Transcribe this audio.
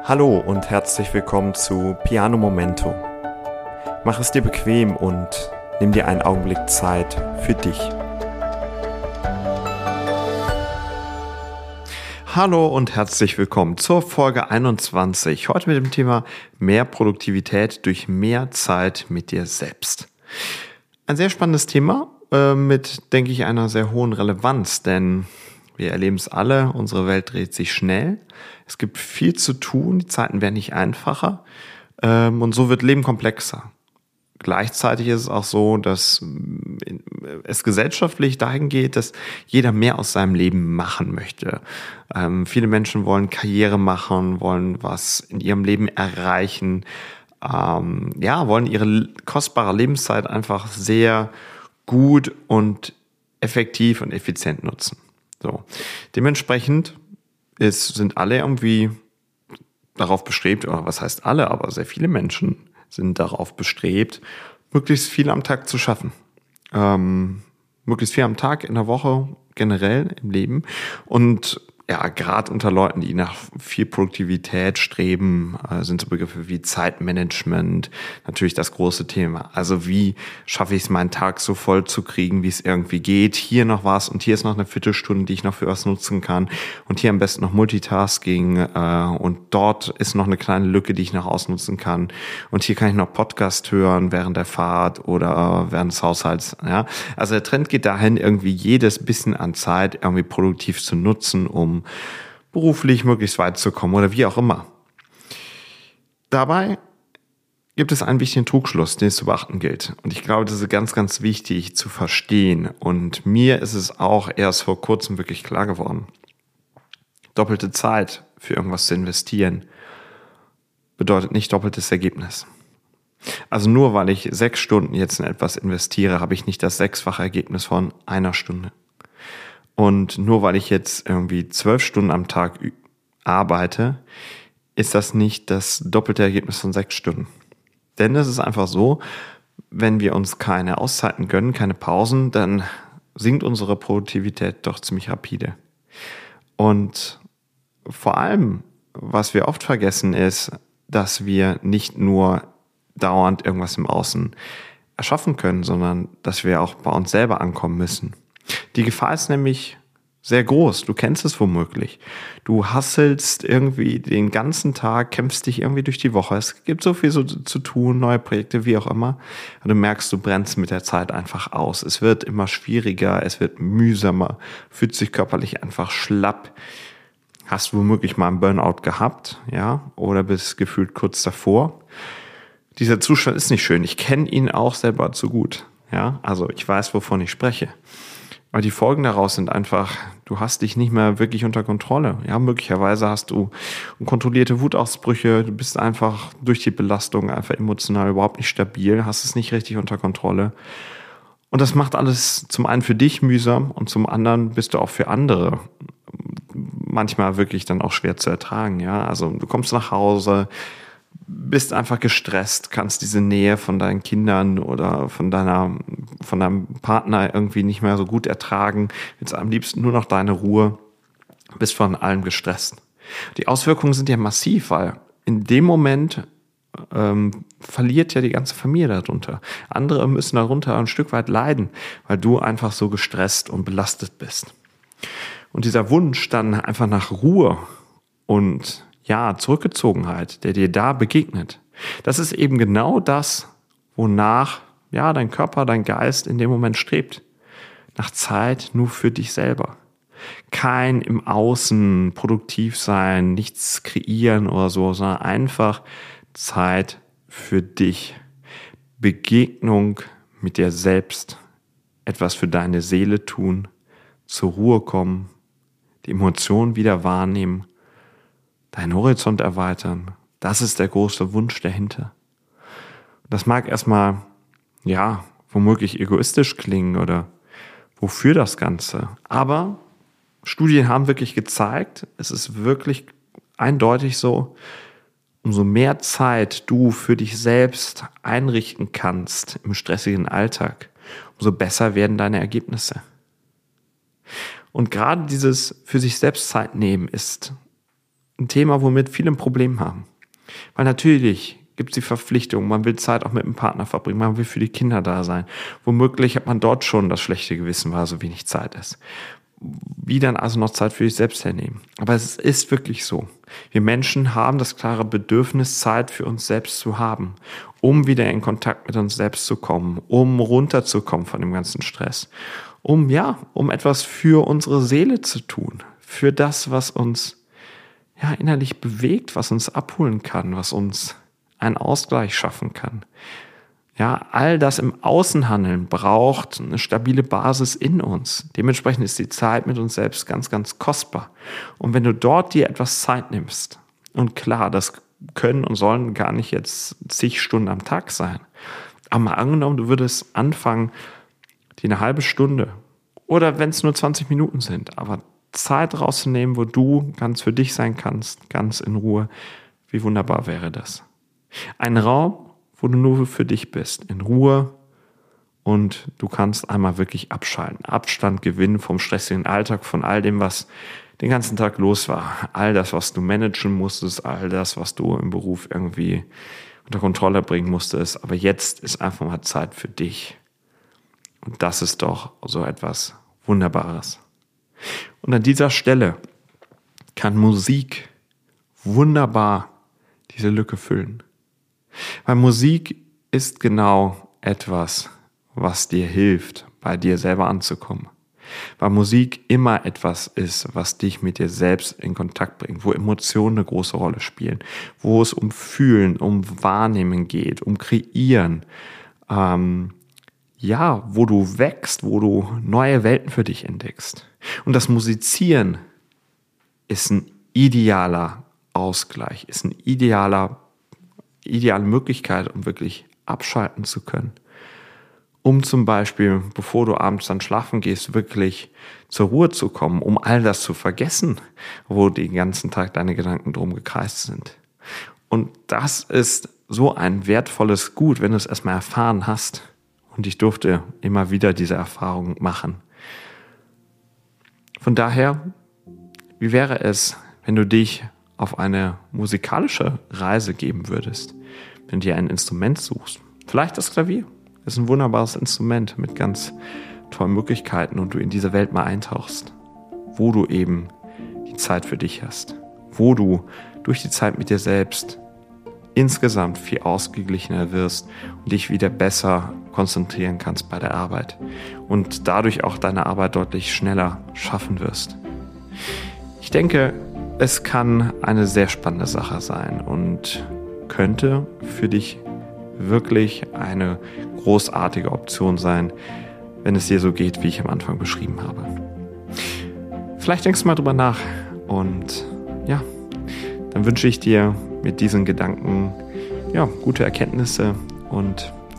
Hallo und herzlich willkommen zu Piano Momento. Mach es dir bequem und nimm dir einen Augenblick Zeit für dich. Hallo und herzlich willkommen zur Folge 21. Heute mit dem Thema mehr Produktivität durch mehr Zeit mit dir selbst. Ein sehr spannendes Thema äh, mit, denke ich, einer sehr hohen Relevanz, denn wir erleben es alle, unsere Welt dreht sich schnell. Es gibt viel zu tun, die Zeiten werden nicht einfacher ähm, und so wird Leben komplexer. Gleichzeitig ist es auch so, dass äh, es gesellschaftlich dahin geht, dass jeder mehr aus seinem Leben machen möchte. Ähm, viele Menschen wollen Karriere machen, wollen was in ihrem Leben erreichen, ähm, ja, wollen ihre kostbare Lebenszeit einfach sehr gut und effektiv und effizient nutzen. So. Dementsprechend ist, sind alle irgendwie darauf bestrebt, oder was heißt alle, aber sehr viele Menschen sind darauf bestrebt, möglichst viel am Tag zu schaffen. Ähm, möglichst viel am Tag, in der Woche, generell im Leben. Und ja, gerade unter Leuten, die nach viel Produktivität streben, äh, sind so Begriffe wie Zeitmanagement natürlich das große Thema. Also wie schaffe ich es, meinen Tag so voll zu kriegen, wie es irgendwie geht. Hier noch was und hier ist noch eine Viertelstunde, die ich noch für was nutzen kann. Und hier am besten noch Multitasking äh, und dort ist noch eine kleine Lücke, die ich noch ausnutzen kann. Und hier kann ich noch Podcast hören während der Fahrt oder während des Haushalts. Ja, also der Trend geht dahin, irgendwie jedes bisschen an Zeit irgendwie produktiv zu nutzen, um beruflich möglichst weit zu kommen oder wie auch immer. Dabei gibt es einen wichtigen Trugschluss, den es zu beachten gilt. Und ich glaube, das ist ganz, ganz wichtig zu verstehen. Und mir ist es auch erst vor kurzem wirklich klar geworden. Doppelte Zeit für irgendwas zu investieren bedeutet nicht doppeltes Ergebnis. Also nur weil ich sechs Stunden jetzt in etwas investiere, habe ich nicht das sechsfache Ergebnis von einer Stunde. Und nur weil ich jetzt irgendwie zwölf Stunden am Tag arbeite, ist das nicht das doppelte Ergebnis von sechs Stunden. Denn es ist einfach so, wenn wir uns keine Auszeiten gönnen, keine Pausen, dann sinkt unsere Produktivität doch ziemlich rapide. Und vor allem, was wir oft vergessen, ist, dass wir nicht nur dauernd irgendwas im Außen erschaffen können, sondern dass wir auch bei uns selber ankommen müssen. Die Gefahr ist nämlich sehr groß. Du kennst es womöglich. Du hasselst irgendwie den ganzen Tag, kämpfst dich irgendwie durch die Woche. Es gibt so viel so zu tun, neue Projekte, wie auch immer. Und du merkst, du brennst mit der Zeit einfach aus. Es wird immer schwieriger, es wird mühsamer, fühlt sich körperlich einfach schlapp. Hast womöglich mal einen Burnout gehabt, ja, oder bist gefühlt kurz davor. Dieser Zustand ist nicht schön. Ich kenne ihn auch selber zu gut. Ja, also ich weiß, wovon ich spreche. Aber die Folgen daraus sind einfach, du hast dich nicht mehr wirklich unter Kontrolle. Ja, möglicherweise hast du kontrollierte Wutausbrüche, du bist einfach durch die Belastung einfach emotional überhaupt nicht stabil, hast es nicht richtig unter Kontrolle. Und das macht alles zum einen für dich mühsam und zum anderen bist du auch für andere manchmal wirklich dann auch schwer zu ertragen. Ja, also du kommst nach Hause, bist einfach gestresst, kannst diese Nähe von deinen Kindern oder von deiner, von deinem Partner irgendwie nicht mehr so gut ertragen, willst am liebsten nur noch deine Ruhe, bist von allem gestresst. Die Auswirkungen sind ja massiv, weil in dem Moment ähm, verliert ja die ganze Familie darunter. Andere müssen darunter ein Stück weit leiden, weil du einfach so gestresst und belastet bist. Und dieser Wunsch dann einfach nach Ruhe und ja, Zurückgezogenheit, der dir da begegnet, das ist eben genau das, wonach ja dein Körper, dein Geist in dem Moment strebt. Nach Zeit nur für dich selber. Kein im Außen produktiv sein, nichts kreieren oder so, sondern einfach Zeit für dich. Begegnung mit dir selbst. Etwas für deine Seele tun. Zur Ruhe kommen. Die Emotionen wieder wahrnehmen deinen Horizont erweitern. Das ist der große Wunsch dahinter. Das mag erstmal, ja, womöglich egoistisch klingen oder wofür das Ganze. Aber Studien haben wirklich gezeigt, es ist wirklich eindeutig so, umso mehr Zeit du für dich selbst einrichten kannst im stressigen Alltag, umso besser werden deine Ergebnisse. Und gerade dieses für sich selbst Zeit nehmen ist ein Thema, womit viele ein Problem haben. Weil natürlich gibt es die Verpflichtung, man will Zeit auch mit dem Partner verbringen, man will für die Kinder da sein. Womöglich hat man dort schon das schlechte Gewissen, weil so wenig Zeit ist. Wie dann also noch Zeit für sich selbst hernehmen? Aber es ist wirklich so. Wir Menschen haben das klare Bedürfnis, Zeit für uns selbst zu haben, um wieder in Kontakt mit uns selbst zu kommen, um runterzukommen von dem ganzen Stress, um ja, um etwas für unsere Seele zu tun, für das, was uns ja innerlich bewegt, was uns abholen kann, was uns einen Ausgleich schaffen kann. Ja, all das im Außenhandeln braucht eine stabile Basis in uns. Dementsprechend ist die Zeit mit uns selbst ganz, ganz kostbar. Und wenn du dort dir etwas Zeit nimmst, und klar, das können und sollen gar nicht jetzt zig Stunden am Tag sein. Aber mal angenommen, du würdest anfangen, die eine halbe Stunde oder wenn es nur 20 Minuten sind, aber Zeit rauszunehmen, wo du ganz für dich sein kannst, ganz in Ruhe. Wie wunderbar wäre das? Ein Raum, wo du nur für dich bist, in Ruhe und du kannst einmal wirklich abschalten, Abstand gewinnen vom stressigen Alltag, von all dem, was den ganzen Tag los war. All das, was du managen musstest, all das, was du im Beruf irgendwie unter Kontrolle bringen musstest. Aber jetzt ist einfach mal Zeit für dich. Und das ist doch so etwas Wunderbares. Und an dieser Stelle kann Musik wunderbar diese Lücke füllen. Weil Musik ist genau etwas, was dir hilft, bei dir selber anzukommen. Weil Musik immer etwas ist, was dich mit dir selbst in Kontakt bringt, wo Emotionen eine große Rolle spielen, wo es um Fühlen, um Wahrnehmen geht, um Kreieren, ähm, ja, wo du wächst, wo du neue Welten für dich entdeckst. Und das Musizieren ist ein idealer Ausgleich, ist ein idealer, ideale Möglichkeit, um wirklich abschalten zu können. Um zum Beispiel, bevor du abends dann schlafen gehst, wirklich zur Ruhe zu kommen, um all das zu vergessen, wo den ganzen Tag deine Gedanken drum gekreist sind. Und das ist so ein wertvolles Gut, wenn du es erstmal erfahren hast. Und ich durfte immer wieder diese Erfahrung machen. Von daher, wie wäre es, wenn du dich auf eine musikalische Reise geben würdest, wenn du dir ein Instrument suchst? Vielleicht das Klavier. Das ist ein wunderbares Instrument mit ganz tollen Möglichkeiten und du in diese Welt mal eintauchst, wo du eben die Zeit für dich hast, wo du durch die Zeit mit dir selbst insgesamt viel ausgeglichener wirst und dich wieder besser konzentrieren kannst bei der Arbeit und dadurch auch deine Arbeit deutlich schneller schaffen wirst. Ich denke, es kann eine sehr spannende Sache sein und könnte für dich wirklich eine großartige Option sein, wenn es dir so geht, wie ich am Anfang beschrieben habe. Vielleicht denkst du mal drüber nach und ja, dann wünsche ich dir mit diesen Gedanken ja, gute Erkenntnisse und